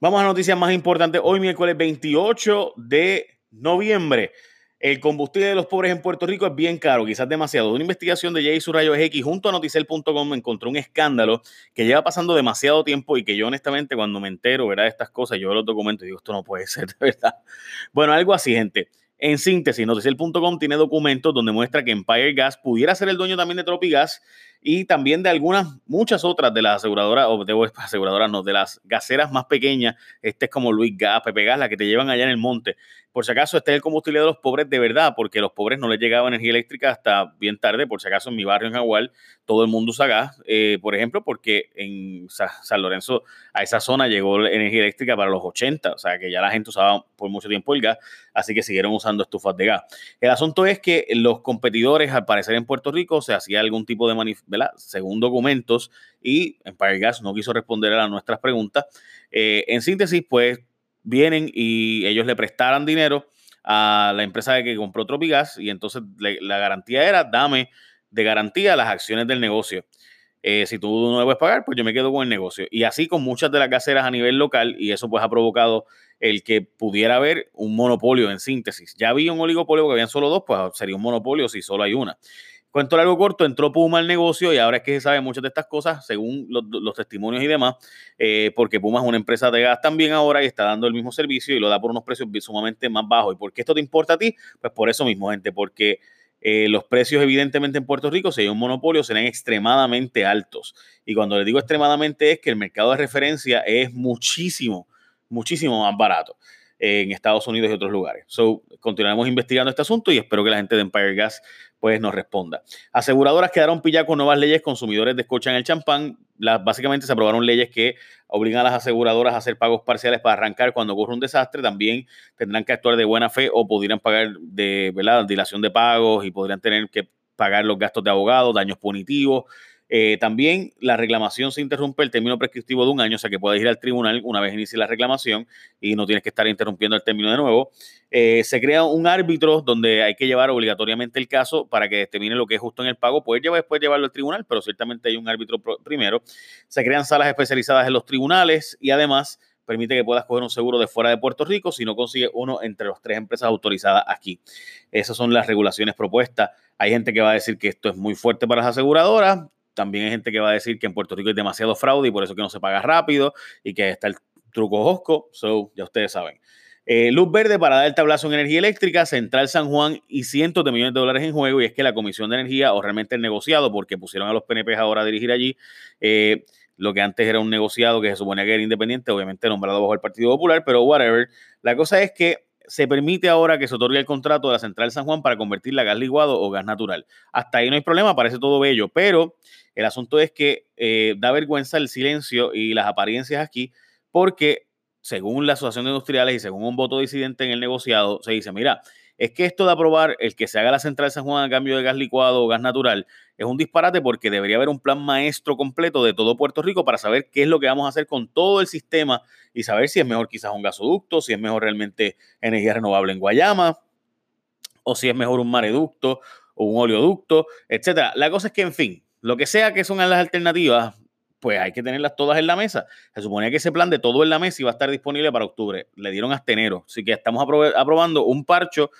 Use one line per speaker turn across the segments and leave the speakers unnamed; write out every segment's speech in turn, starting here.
Vamos a noticias más importantes. Hoy, miércoles 28 de noviembre. El combustible de los pobres en Puerto Rico es bien caro, quizás demasiado. Una investigación de Jay Surrayo X junto a noticel.com encontró un escándalo que lleva pasando demasiado tiempo y que yo honestamente cuando me entero de estas cosas, yo veo los documentos y digo, esto no puede ser, de verdad. Bueno, algo así, gente. En síntesis, noticel.com tiene documentos donde muestra que Empire Gas pudiera ser el dueño también de Tropigas y también de algunas, muchas otras de las aseguradoras, o de aseguradoras, no, de las gaseras más pequeñas. Este es como Luis Gas, Pepe Gas, la que te llevan allá en el monte. Por si acaso, este es el combustible de los pobres de verdad, porque a los pobres no les llegaba energía eléctrica hasta bien tarde. Por si acaso, en mi barrio en Jaguar, todo el mundo usa gas, eh, por ejemplo, porque en San Lorenzo, a esa zona llegó energía eléctrica para los 80, o sea que ya la gente usaba por mucho tiempo el gas, así que siguieron usando estufas de gas. El asunto es que los competidores, al parecer en Puerto Rico, se hacía algún tipo de según documentos, y Empire Gas no quiso responder a nuestras preguntas. Eh, en síntesis, pues vienen y ellos le prestaran dinero a la empresa que compró Tropigas y entonces la garantía era dame de garantía las acciones del negocio. Eh, si tú no debes pagar, pues yo me quedo con el negocio. Y así con muchas de las caseras a nivel local, y eso pues ha provocado el que pudiera haber un monopolio en síntesis. Ya había un oligopolio que habían solo dos, pues sería un monopolio si solo hay una. Cuento largo corto, entró Puma al negocio y ahora es que se sabe muchas de estas cosas según los, testimonios y demás, eh, porque Puma es una empresa de gas también ahora y está dando el mismo servicio y lo da por unos precios sumamente más bajos. ¿Y por qué esto te importa a ti? Pues por eso mismo, gente, porque eh, los precios evidentemente en Puerto Rico, si hay un monopolio, serán extremadamente altos. Y cuando les digo extremadamente es que el mercado de referencia es muchísimo, muchísimo más barato en Estados Unidos y otros lugares. So, continuaremos investigando este asunto y espero que la gente de Empire Gas pues nos responda. Aseguradoras quedaron pilladas con nuevas leyes, consumidores descochan el champán. Básicamente se aprobaron leyes que obligan a las aseguradoras a hacer pagos parciales para arrancar cuando ocurre un desastre. También tendrán que actuar de buena fe o podrían pagar de ¿verdad? dilación de pagos y podrían tener que pagar los gastos de abogado, daños punitivos. Eh, también la reclamación se interrumpe el término prescriptivo de un año, o sea que puedes ir al tribunal una vez inicie la reclamación y no tienes que estar interrumpiendo el término de nuevo. Eh, se crea un árbitro donde hay que llevar obligatoriamente el caso para que determine lo que es justo en el pago. Puedes llevar después llevarlo al tribunal, pero ciertamente hay un árbitro primero. Se crean salas especializadas en los tribunales y además permite que puedas coger un seguro de fuera de Puerto Rico si no consigues uno entre las tres empresas autorizadas aquí. Esas son las regulaciones propuestas. Hay gente que va a decir que esto es muy fuerte para las aseguradoras. También hay gente que va a decir que en Puerto Rico hay demasiado fraude y por eso que no se paga rápido y que está el truco Josco. So, ya ustedes saben. Eh, luz verde para dar el tablazo en energía eléctrica, Central San Juan y cientos de millones de dólares en juego. Y es que la Comisión de Energía, o realmente el negociado, porque pusieron a los PNP ahora a dirigir allí, eh, lo que antes era un negociado que se suponía que era independiente, obviamente nombrado bajo el Partido Popular, pero whatever. La cosa es que se permite ahora que se otorgue el contrato de la Central San Juan para convertirla a gas licuado o gas natural. Hasta ahí no hay problema, parece todo bello, pero el asunto es que eh, da vergüenza el silencio y las apariencias aquí, porque según la Asociación de Industriales y según un voto disidente en el negociado, se dice, mira, es que esto de aprobar el que se haga la central San Juan a cambio de gas licuado o gas natural es un disparate porque debería haber un plan maestro completo de todo Puerto Rico para saber qué es lo que vamos a hacer con todo el sistema y saber si es mejor quizás un gasoducto, si es mejor realmente energía renovable en Guayama o si es mejor un mareducto o un oleoducto, etcétera. La cosa es que, en fin, lo que sea que son las alternativas, pues hay que tenerlas todas en la mesa. Se suponía que ese plan de todo en la mesa iba a estar disponible para octubre. Le dieron hasta enero. Así que estamos aprobando un parcho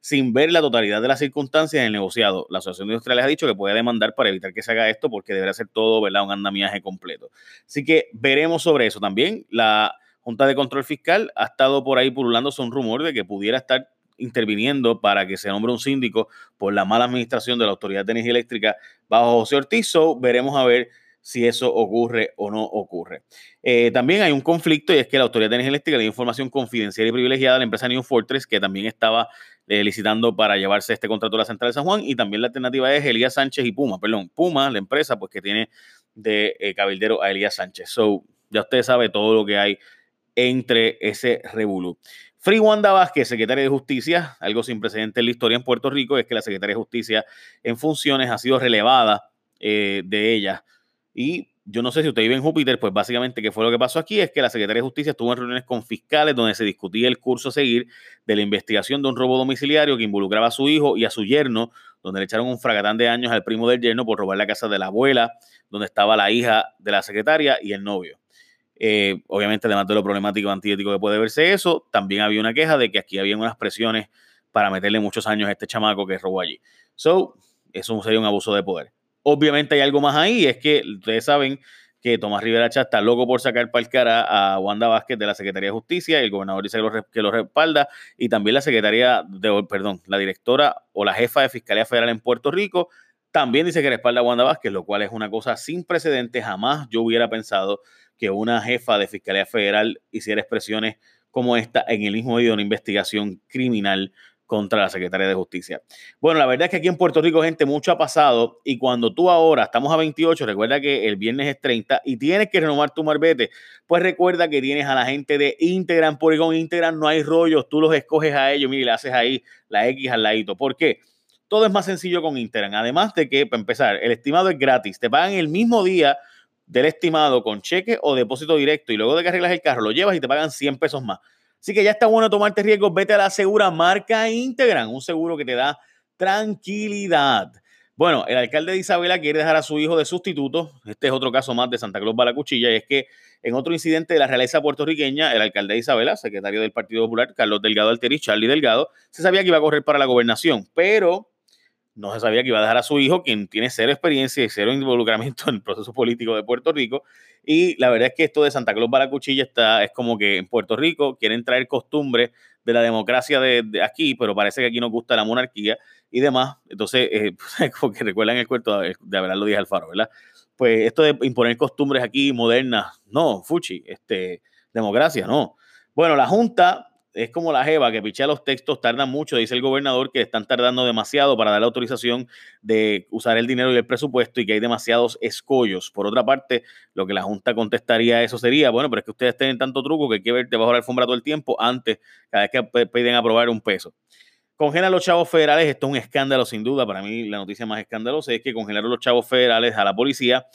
sin ver la totalidad de las circunstancias en el negociado. La Asociación de Industriales ha dicho que puede demandar para evitar que se haga esto porque deberá ser todo ¿verdad? un andamiaje completo. Así que veremos sobre eso. También la Junta de Control Fiscal ha estado por ahí pululando un rumor de que pudiera estar interviniendo para que se nombre un síndico por la mala administración de la Autoridad de Energía Eléctrica bajo José Ortiz. veremos a ver si eso ocurre o no ocurre. Eh, también hay un conflicto y es que la Autoridad de Energía Eléctrica le dio información confidencial y privilegiada a la empresa New Fortress, que también estaba eh, licitando para llevarse este contrato a la Central de San Juan. Y también la alternativa es Elías Sánchez y Puma, perdón, Puma, la empresa, pues que tiene de eh, cabildero a Elías Sánchez. So, ya usted sabe todo lo que hay entre ese revolú. Free Wanda Vázquez, secretaria de Justicia, algo sin precedente en la historia en Puerto Rico, es que la secretaria de Justicia en funciones ha sido relevada de ella y yo no sé si usted vive en Júpiter, pues básicamente qué fue lo que pasó aquí es que la Secretaría de Justicia estuvo en reuniones con fiscales donde se discutía el curso a seguir de la investigación de un robo domiciliario que involucraba a su hijo y a su yerno, donde le echaron un fragatán de años al primo del yerno por robar la casa de la abuela, donde estaba la hija de la secretaria y el novio. Eh, obviamente, además de lo problemático antiético que puede verse eso, también había una queja de que aquí había unas presiones para meterle muchos años a este chamaco que robó allí. So, eso sería un abuso de poder. Obviamente hay algo más ahí, es que ustedes saben que Tomás Rivera Chá está loco por sacar para el cara a Wanda Vázquez de la Secretaría de Justicia, y el gobernador dice que lo, que respalda, y también la Secretaría, de, perdón, la directora o la jefa de Fiscalía Federal en Puerto Rico, también dice que respalda a Wanda Vázquez, lo cual es una cosa sin precedentes. Jamás yo hubiera pensado que una jefa de Fiscalía Federal hiciera expresiones como esta en el mismo medio de una investigación criminal contra la Secretaría de Justicia. Bueno, la verdad es que aquí en Puerto Rico, gente, mucho ha pasado y cuando tú ahora estamos a 28, recuerda que el viernes es 30 y tienes que renovar tu marbete, pues recuerda que tienes a la gente de Integran, porque con Integran no hay rollos, tú los escoges a ellos, mira, le haces ahí la X al ladito. ¿Por qué? Todo es más sencillo con Integran. Además de que, para empezar, el estimado es gratis, te pagan el mismo día del estimado con cheque o depósito directo y luego de que arreglas el carro lo llevas y te pagan 100 pesos más. Así que ya está bueno tomarte riesgos. Vete a la segura marca Integran, un seguro que te da tranquilidad. Bueno, el alcalde de Isabela quiere dejar a su hijo de sustituto. Este es otro caso más de Santa Claus Balacuchilla. Y es que en otro incidente de la realeza puertorriqueña, el alcalde de Isabela, secretario del Partido Popular, Carlos Delgado Alterí, Charlie Delgado, se sabía que iba a correr para la gobernación, pero no se sabía que iba a dejar a su hijo, quien tiene cero experiencia y cero involucramiento en el proceso político de Puerto Rico. Y la verdad es que esto de Santa Claus para la cuchilla está, es como que en Puerto Rico quieren traer costumbres de la democracia de, aquí, pero parece que aquí nos gusta la monarquía y demás. Entonces, eh, como que recuerdan el cuento de, de Abelardo Díaz Alfaro, ¿verdad? Pues esto de imponer costumbres aquí modernas, no, Fuchi, este, democracia, no. Bueno, la Junta es como la Jeva que pichea los textos, tarda mucho, dice el gobernador, que están tardando demasiado para dar la autorización de usar el dinero y el presupuesto y que hay demasiados escollos. Por otra parte, lo que la Junta contestaría a eso sería, bueno, pero es que ustedes tienen tanto truco que hay que ver debajo de la alfombra todo el tiempo antes, cada vez que piden aprobar un peso. Congelan los chavos federales, esto es un escándalo sin duda, para mí la noticia más escandalosa es que congelaron los chavos federales a la policía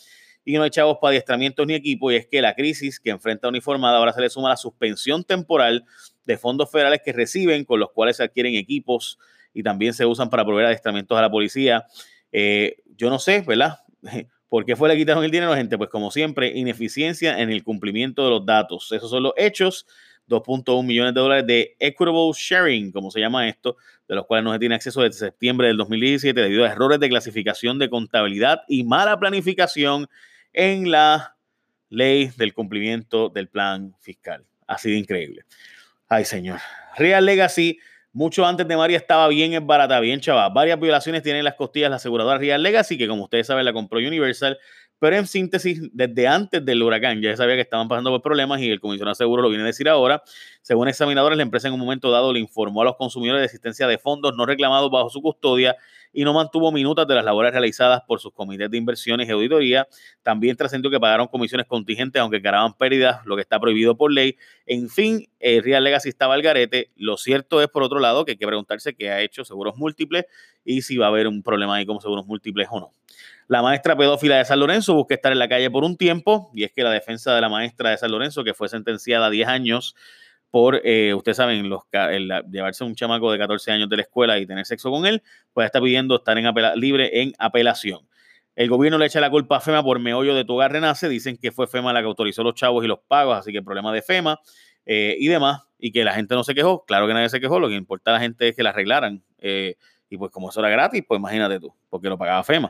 y no hay chavos para adiestramientos ni equipo, y es que la crisis que enfrenta Uniformada ahora se le suma la suspensión temporal de fondos federales que reciben, con los cuales se adquieren equipos y también se usan para proveer adiestramientos a la policía. Eh, yo no sé, ¿verdad? ¿Por qué fue le quitaron el dinero, gente? Pues como siempre, ineficiencia en el cumplimiento de los datos. Esos son los hechos. 2.1 millones de dólares de equitable sharing, como se llama esto, de los cuales no se tiene acceso desde septiembre del 2017 debido a errores de clasificación de contabilidad y mala planificación en la ley del cumplimiento del plan fiscal. Ha sido increíble. Ay, señor. Real Legacy, mucho antes de María estaba bien barata, bien chaval. Varias violaciones tienen las costillas la aseguradora Real Legacy, que como ustedes saben la compró Universal pero en síntesis, desde antes del huracán ya sabía que estaban pasando por problemas y el comisionado seguro lo viene a decir ahora. Según examinadores, la empresa en un momento dado le informó a los consumidores de existencia de fondos no reclamados bajo su custodia y no mantuvo minutas de las labores realizadas por sus comités de inversiones y auditoría. También trascendió que pagaron comisiones contingentes aunque ganaban pérdidas, lo que está prohibido por ley. En fin, el Real Legacy estaba al garete. Lo cierto es, por otro lado, que hay que preguntarse qué ha hecho seguros múltiples y si va a haber un problema ahí como seguros múltiples o no. La maestra pedófila de San Lorenzo busca estar en la calle por un tiempo y es que la defensa de la maestra de San Lorenzo, que fue sentenciada a 10 años por, eh, ustedes saben, los, llevarse a un chamaco de 14 años de la escuela y tener sexo con él, pues está pidiendo estar en libre en apelación. El gobierno le echa la culpa a FEMA por meollo de tu renace. Dicen que fue FEMA la que autorizó los chavos y los pagos, así que el problema de FEMA eh, y demás. Y que la gente no se quejó. Claro que nadie se quejó. Lo que importa a la gente es que la arreglaran. Eh, y pues como eso era gratis, pues imagínate tú, porque lo pagaba FEMA.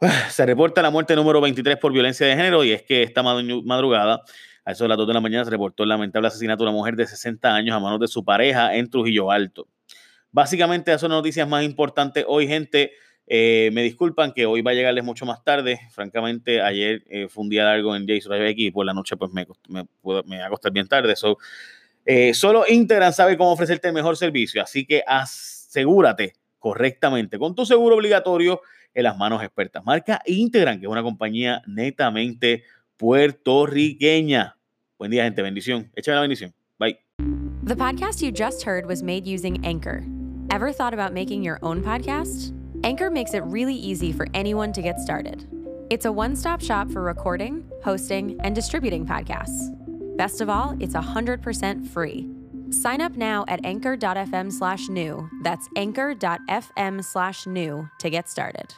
Se reporta la muerte número 23 por violencia de género y es que esta madrugada, a eso de las 2 de la mañana, se reportó el lamentable asesinato de una mujer de 60 años a manos de su pareja en Trujillo Alto. Básicamente, esas son las noticias más importantes hoy, gente. Eh, me disculpan que hoy va a llegarles mucho más tarde. Francamente, ayer eh, fue un día largo en Jason y por la noche pues me, me, me va a costar bien tarde. So, eh, solo Integran sabe cómo ofrecerte el mejor servicio, así que asegúrate correctamente con tu seguro obligatorio en las manos expertas. Marca Integran, que es una compañía netamente puertorriqueña. Buen día, gente. Bendición. Échame la bendición. Bye.
The podcast you just heard was made using Anchor. Ever thought about making your own podcast? Anchor makes it really easy for anyone to get started. It's a one stop shop for recording, hosting, and distributing podcasts. Best of all, it's 100% free. Sign up now at anchor.fm slash new. That's anchor.fm slash new to get started.